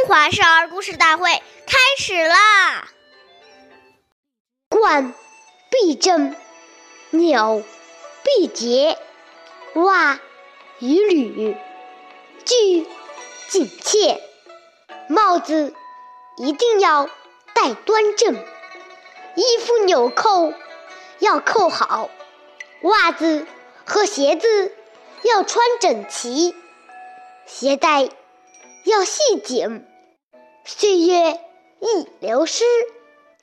中华少儿故事大会开始啦！冠必正，纽必结，袜与履俱紧切，帽子一定要戴端正，衣服纽扣要扣好，袜子和鞋子要穿整齐，鞋带要系紧。岁月易流失，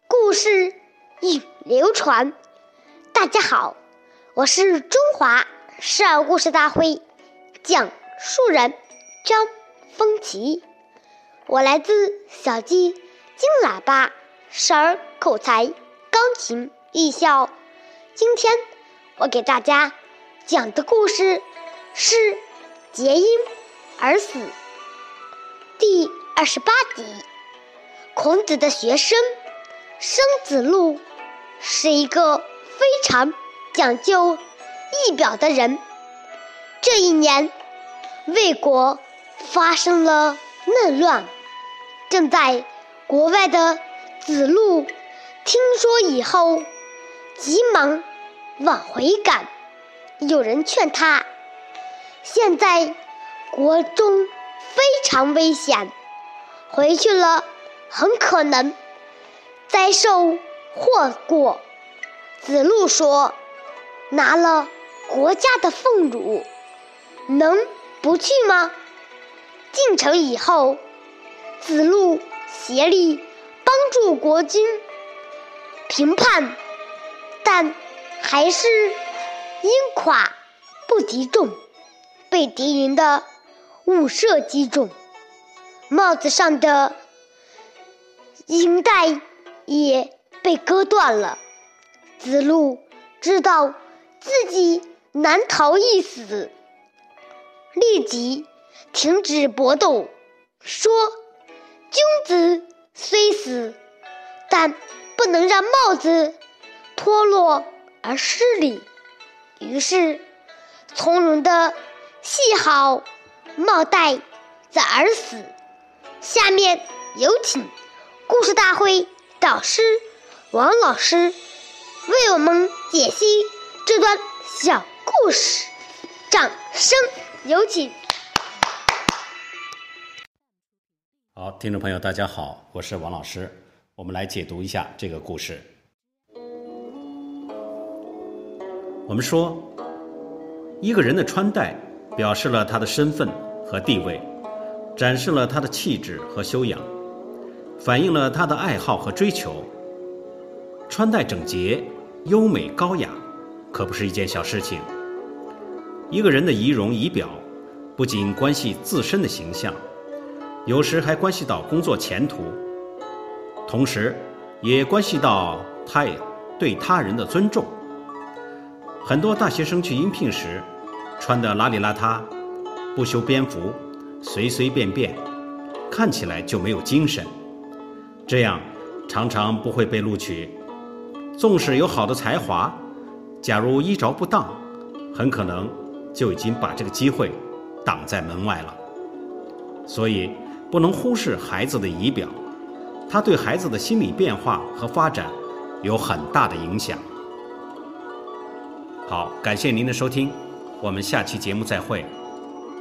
故事易流传。大家好，我是中华少儿故事大会讲述人张风奇，我来自小鸡金喇叭少儿口才钢琴艺校。今天我给大家讲的故事是《结因而死》第。二十八集，孔子的学生生子路是一个非常讲究仪表的人。这一年，魏国发生了内乱，正在国外的子路听说以后，急忙往回赶。有人劝他，现在国中非常危险。回去了，很可能灾受祸过。子路说：“拿了国家的俸禄，能不去吗？”进城以后，子路协力帮助国君平叛，但还是因寡不敌众，被敌人的五射击中。帽子上的银带也被割断了，子路知道自己难逃一死，立即停止搏斗，说：“君子虽死，但不能让帽子脱落而失礼。”于是从容的系好帽带，再而死。下面有请故事大会导师王老师为我们解析这段小故事，掌声有请。好，听众朋友，大家好，我是王老师，我们来解读一下这个故事。我们说，一个人的穿戴表示了他的身份和地位。展示了他的气质和修养，反映了他的爱好和追求。穿戴整洁、优美高雅，可不是一件小事情。一个人的仪容仪表，不仅关系自身的形象，有时还关系到工作前途，同时也关系到他对他人的尊重。很多大学生去应聘时，穿得邋里邋遢，不修边幅。随随便便，看起来就没有精神，这样常常不会被录取。纵使有好的才华，假如衣着不当，很可能就已经把这个机会挡在门外了。所以不能忽视孩子的仪表，他对孩子的心理变化和发展有很大的影响。好，感谢您的收听，我们下期节目再会。